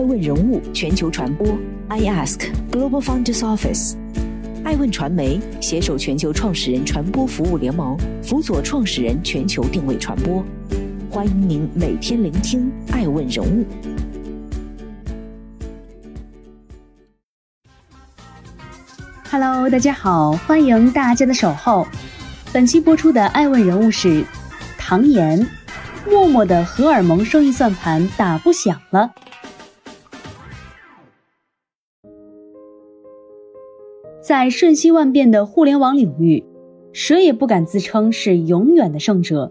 爱问人物全球传播，I Ask Global Founders Office，爱问传媒携手全球创始人传播服务联盟，辅佐创始人全球定位传播。欢迎您每天聆听爱问人物。Hello，大家好，欢迎大家的守候。本期播出的爱问人物是唐岩，默默的荷尔蒙生意算盘打不响了。在瞬息万变的互联网领域，谁也不敢自称是永远的胜者。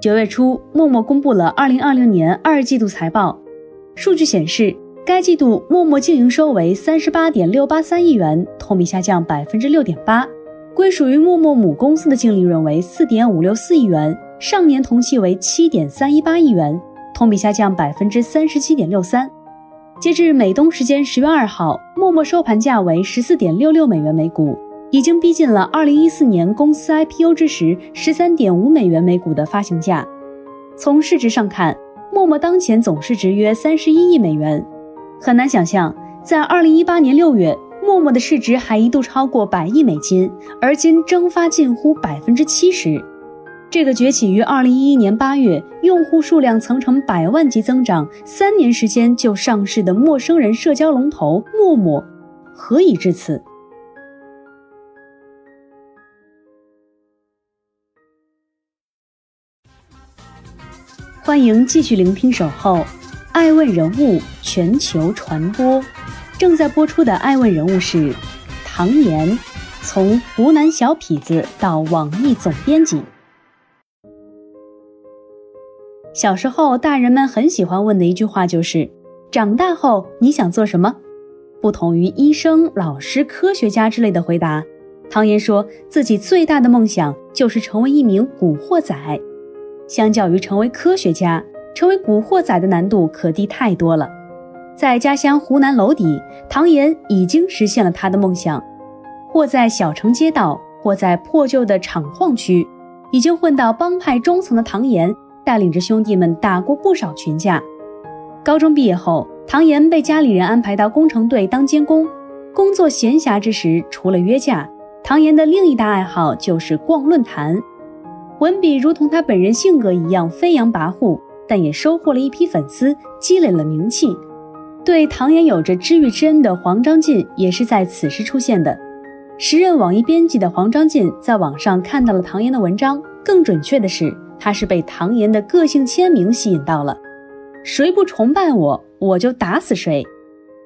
九月初，陌陌公布了二零二零年二季度财报，数据显示，该季度陌陌净营收为三十八点六八三亿元，同比下降百分之六点八；归属于陌陌母公司的净利润为四点五六四亿元，上年同期为七点三一八亿元，同比下降百分之三十七点六三。截至美东时间十月二号，陌陌收盘价为十四点六六美元每股，已经逼近了二零一四年公司 IPO 之时十三点五美元每股的发行价。从市值上看，陌陌当前总市值约三十一亿美元。很难想象，在二零一八年六月，陌陌的市值还一度超过百亿美金，而今蒸发近乎百分之七十。这个崛起于二零一一年八月，用户数量曾呈百万级增长，三年时间就上市的陌生人社交龙头陌陌，何以至此？欢迎继续聆听《守候爱问人物全球传播》，正在播出的爱问人物是唐岩，从湖南小痞子到网易总编辑。小时候，大人们很喜欢问的一句话就是：“长大后你想做什么？”不同于医生、老师、科学家之类的回答，唐岩说自己最大的梦想就是成为一名古惑仔。相较于成为科学家，成为古惑仔的难度可低太多了。在家乡湖南娄底，唐岩已经实现了他的梦想。或在小城街道，或在破旧的厂矿区，已经混到帮派中层的唐岩。带领着兄弟们打过不少群架。高中毕业后，唐岩被家里人安排到工程队当监工。工作闲暇之时，除了约架，唐岩的另一大爱好就是逛论坛。文笔如同他本人性格一样飞扬跋扈，但也收获了一批粉丝，积累了名气。对唐岩有着知遇之恩的黄章进也是在此时出现的。时任网易编辑的黄章进在网上看到了唐岩的文章，更准确的是。他是被唐岩的个性签名吸引到了，谁不崇拜我，我就打死谁。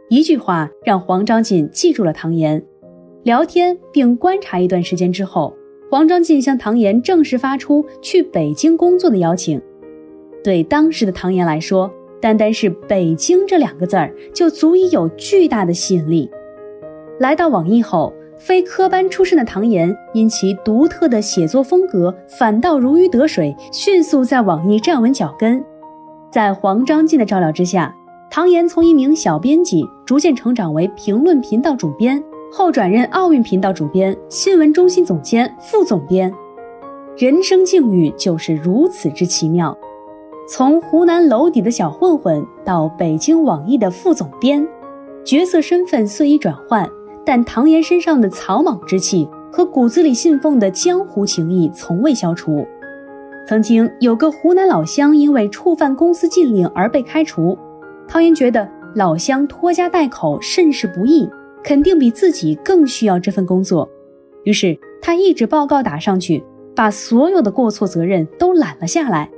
一句话让黄章进记住了唐岩。聊天并观察一段时间之后，黄章进向唐岩正式发出去北京工作的邀请。对当时的唐岩来说，单单是“北京”这两个字儿就足以有巨大的吸引力。来到网易后。非科班出身的唐岩，因其独特的写作风格，反倒如鱼得水，迅速在网易站稳脚跟。在黄章进的照料之下，唐岩从一名小编辑逐渐成长为评论频道主编，后转任奥运频道主编、新闻中心总监、副总编。人生境遇就是如此之奇妙，从湖南娄底的小混混到北京网易的副总编，角色身份虽已转换。但唐岩身上的草莽之气和骨子里信奉的江湖情谊从未消除。曾经有个湖南老乡因为触犯公司禁令而被开除，唐岩觉得老乡拖家带口甚是不易，肯定比自己更需要这份工作。于是他一纸报告打上去，把所有的过错责任都揽了下来。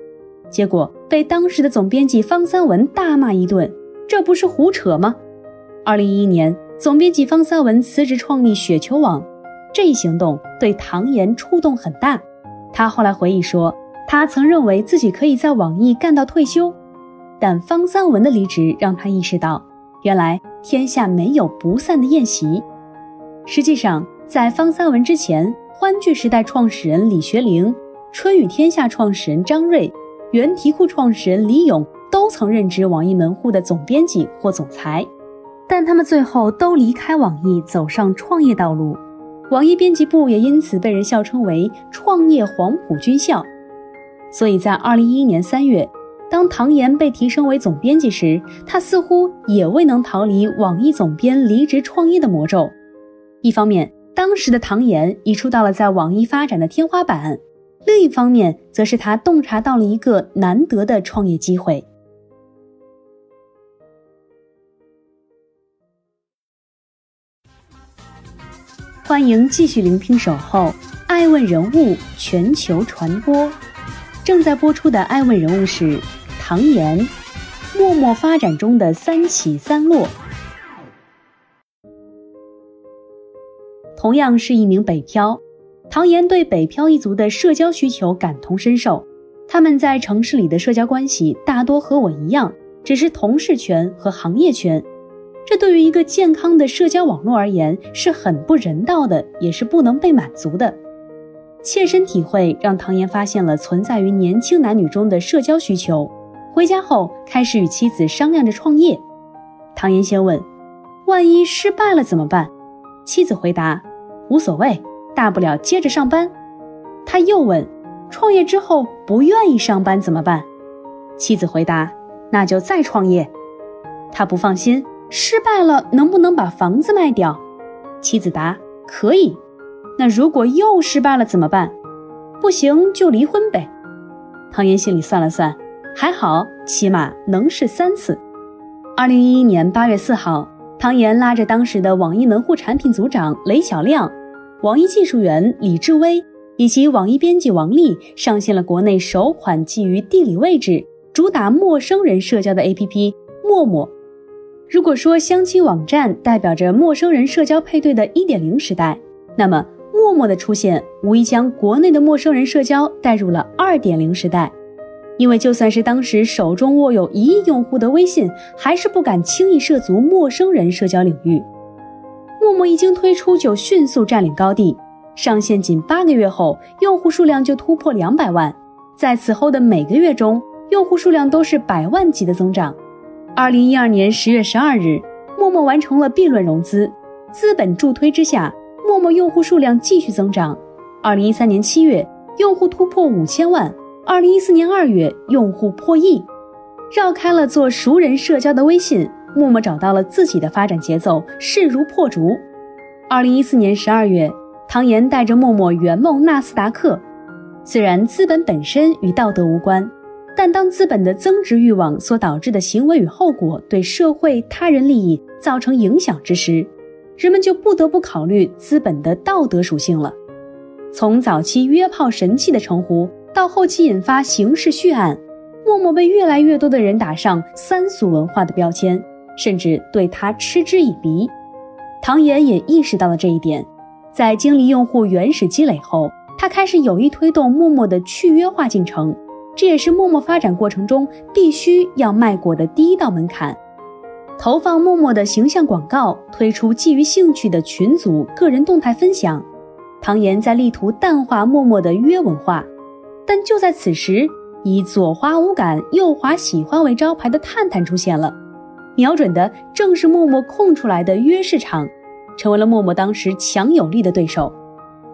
结果被当时的总编辑方三文大骂一顿：“这不是胡扯吗？”二零一一年。总编辑方三文辞职创立雪球网，这一行动对唐岩触动很大。他后来回忆说，他曾认为自己可以在网易干到退休，但方三文的离职让他意识到，原来天下没有不散的宴席。实际上，在方三文之前，欢聚时代创始人李学凌、春雨天下创始人张瑞、原题库创始人李勇都曾任职网易门户的总编辑或总裁。但他们最后都离开网易，走上创业道路。网易编辑部也因此被人笑称为“创业黄埔军校”。所以在二零一一年三月，当唐岩被提升为总编辑时，他似乎也未能逃离网易总编离职创业的魔咒。一方面，当时的唐岩已触到了在网易发展的天花板；另一方面，则是他洞察到了一个难得的创业机会。欢迎继续聆听《守候》，爱问人物全球传播。正在播出的爱问人物是唐岩，默默发展中的三起三落。同样是一名北漂，唐岩对北漂一族的社交需求感同身受。他们在城市里的社交关系大多和我一样，只是同事圈和行业圈。这对于一个健康的社交网络而言是很不人道的，也是不能被满足的。切身体会让唐岩发现了存在于年轻男女中的社交需求。回家后开始与妻子商量着创业。唐岩先问：“万一失败了怎么办？”妻子回答：“无所谓，大不了接着上班。”他又问：“创业之后不愿意上班怎么办？”妻子回答：“那就再创业。”他不放心。失败了，能不能把房子卖掉？妻子答：可以。那如果又失败了怎么办？不行就离婚呗。唐岩心里算了算，还好，起码能试三次。二零一一年八月四号，唐岩拉着当时的网易门户产品组长雷小亮、网易技术员李志威以及网易编辑王丽，上线了国内首款基于地理位置、主打陌生人社交的 APP 陌陌。如果说相亲网站代表着陌生人社交配对的一点零时代，那么陌陌的出现无疑将国内的陌生人社交带入了二点零时代。因为就算是当时手中握有一亿用户的微信，还是不敢轻易涉足陌生人社交领域。陌陌一经推出就迅速占领高地，上线仅八个月后，用户数量就突破两百万，在此后的每个月中，用户数量都是百万级的增长。二零一二年十月十二日，陌陌完成了 B 轮融资，资本助推之下，陌陌用户数量继续增长。二零一三年七月，用户突破五千万；二零一四年二月，用户破亿。绕开了做熟人社交的微信，陌陌找到了自己的发展节奏，势如破竹。二零一四年十二月，唐岩带着陌陌圆梦纳斯达克。虽然资本本身与道德无关。但当资本的增值欲望所导致的行为与后果对社会他人利益造成影响之时，人们就不得不考虑资本的道德属性了。从早期约炮神器的称呼，到后期引发刑事血案，默默被越来越多的人打上三俗文化的标签，甚至对他嗤之以鼻。唐岩也意识到了这一点，在经历用户原始积累后，他开始有意推动陌陌的去约化进程。这也是陌陌发展过程中必须要迈过的第一道门槛。投放陌陌的形象广告，推出基于兴趣的群组个人动态分享。唐岩在力图淡化陌陌的约文化，但就在此时，以左滑无感、右滑喜欢为招牌的探探出现了，瞄准的正是陌陌空出来的约市场，成为了陌陌当时强有力的对手。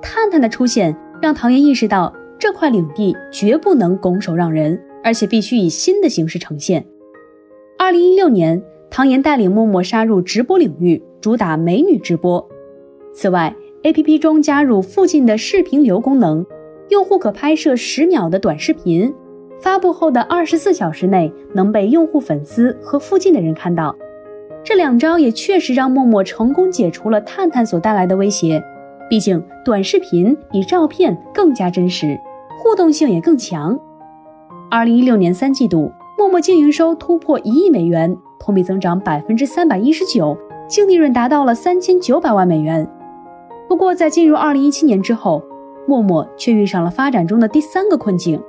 探探的出现让唐岩意识到。这块领地绝不能拱手让人，而且必须以新的形式呈现。二零一六年，唐岩带领陌陌杀入直播领域，主打美女直播。此外，APP 中加入附近的视频流功能，用户可拍摄十秒的短视频，发布后的二十四小时内能被用户粉丝和附近的人看到。这两招也确实让陌陌成功解除了探探所带来的威胁，毕竟短视频比照片更加真实。互动性也更强。二零一六年三季度，陌陌净营收突破一亿美元，同比增长百分之三百一十九，净利润达到了三千九百万美元。不过，在进入二零一七年之后，陌陌却遇上了发展中的第三个困境。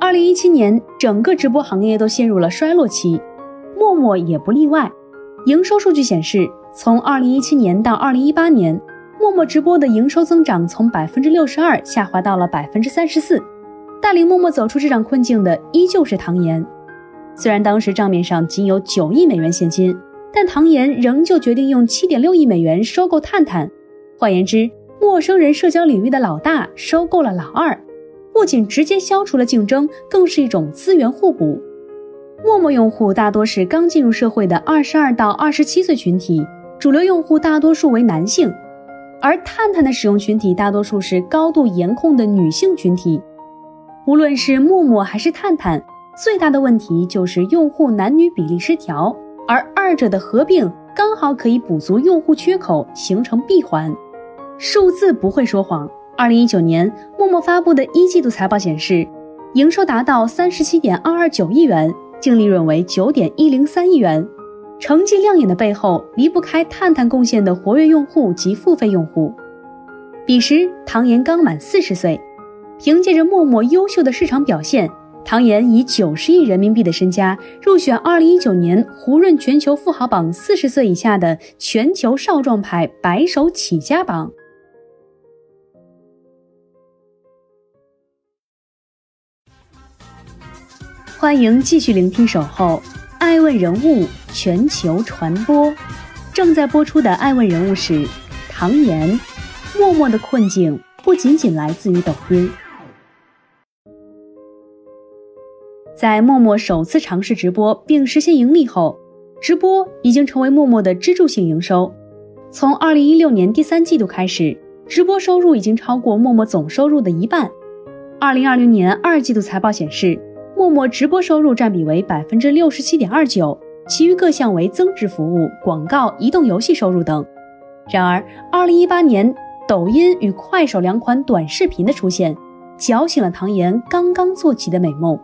二零一七年，整个直播行业都陷入了衰落期，陌陌也不例外。营收数据显示，从二零一七年到二零一八年。陌陌直播的营收增长从百分之六十二下滑到了百分之三十四，带领陌陌走出这场困境的依旧是唐岩。虽然当时账面上仅有九亿美元现金，但唐岩仍旧决定用七点六亿美元收购探探。换言之，陌生人社交领域的老大收购了老二，不仅直接消除了竞争，更是一种资源互补。陌陌用户大多是刚进入社会的二十二到二十七岁群体，主流用户大多数为男性，而探探的使用群体大多数是高度颜控的女性群体。无论是陌陌还是探探，最大的问题就是用户男女比例失调，而二者的合并刚好可以补足用户缺口，形成闭环。数字不会说谎。二零一九年，陌陌发布的一季度财报显示，营收达到三十七点二二九亿元，净利润为九点一零三亿元。成绩亮眼的背后，离不开探探贡献的活跃用户及付费用户。彼时，唐岩刚满四十岁。凭借着陌陌优秀的市场表现，唐岩以九十亿人民币的身家入选二零一九年胡润全球富豪榜四十岁以下的全球少壮派白手起家榜。欢迎继续聆听《守候爱问人物全球传播》，正在播出的爱问人物是唐岩。默默的困境不仅仅来自于抖音。在陌陌首次尝试直播并实现盈利后，直播已经成为陌陌的支柱性营收。从二零一六年第三季度开始，直播收入已经超过陌陌总收入的一半。二零二零年二季度财报显示，陌陌直播收入占比为百分之六十七点二九，其余各项为增值服务、广告、移动游戏收入等。然而，二零一八年抖音与快手两款短视频的出现，搅醒了唐岩刚刚做起的美梦。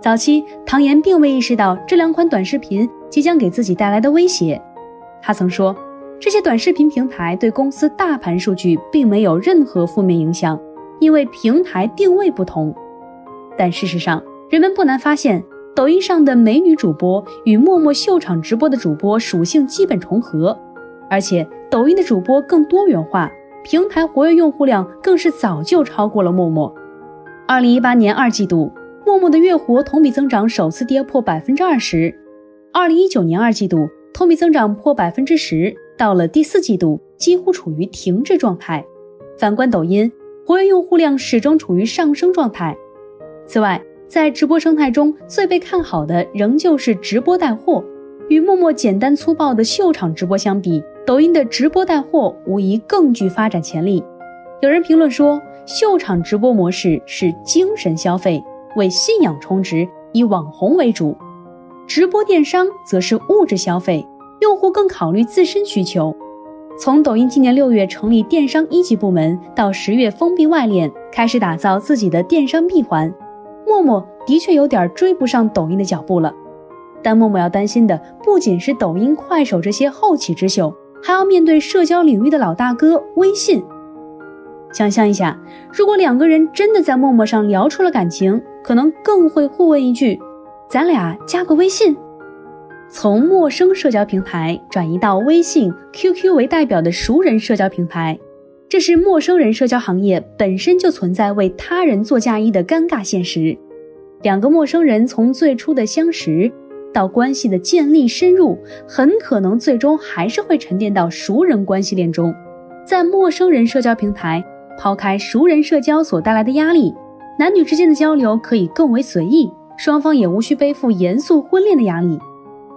早期，唐岩并未意识到这两款短视频即将给自己带来的威胁。他曾说，这些短视频平台对公司大盘数据并没有任何负面影响，因为平台定位不同。但事实上，人们不难发现，抖音上的美女主播与陌陌秀场直播的主播属性基本重合，而且抖音的主播更多元化，平台活跃用户量更是早就超过了陌陌。二零一八年二季度。陌陌的月活同比增长首次跌破百分之二十，二零一九年二季度同比增长破百分之十，到了第四季度几乎处于停滞状态。反观抖音，活跃用户量始终处于上升状态。此外，在直播生态中最被看好的仍旧是直播带货。与陌陌简单粗暴的秀场直播相比，抖音的直播带货无疑更具发展潜力。有人评论说，秀场直播模式是精神消费。为信仰充值，以网红为主；直播电商则是物质消费，用户更考虑自身需求。从抖音今年六月成立电商一级部门，到十月封闭外链，开始打造自己的电商闭环，陌陌的确有点追不上抖音的脚步了。但陌陌要担心的不仅是抖音、快手这些后起之秀，还要面对社交领域的老大哥微信。想象一下，如果两个人真的在陌陌上聊出了感情，可能更会互问一句：“咱俩加个微信。”从陌生社交平台转移到微信、QQ 为代表的熟人社交平台，这是陌生人社交行业本身就存在为他人做嫁衣的尴尬现实。两个陌生人从最初的相识到关系的建立深入，很可能最终还是会沉淀到熟人关系链中。在陌生人社交平台。抛开熟人社交所带来的压力，男女之间的交流可以更为随意，双方也无需背负严肃婚恋的压力。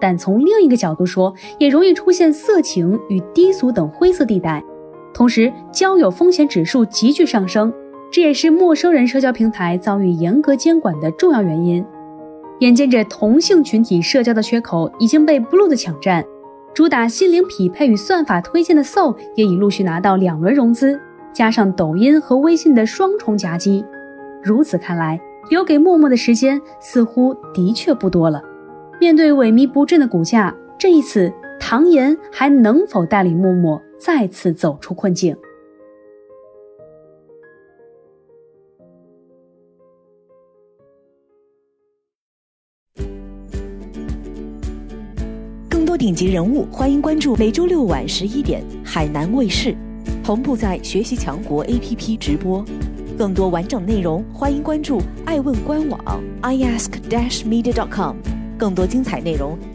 但从另一个角度说，也容易出现色情与低俗等灰色地带，同时交友风险指数急剧上升，这也是陌生人社交平台遭遇严格监管的重要原因。眼见着同性群体社交的缺口已经被 Blue 的抢占，主打心灵匹配与算法推荐的 Soul 也已陆续拿到两轮融资。加上抖音和微信的双重夹击，如此看来，留给陌陌的时间似乎的确不多了。面对萎靡不振的股价，这一次唐岩还能否带领木木再次走出困境？更多顶级人物，欢迎关注每周六晚十一点海南卫视。同步在学习强国 APP 直播，更多完整内容欢迎关注爱问官网 iask-media.com。更多精彩内容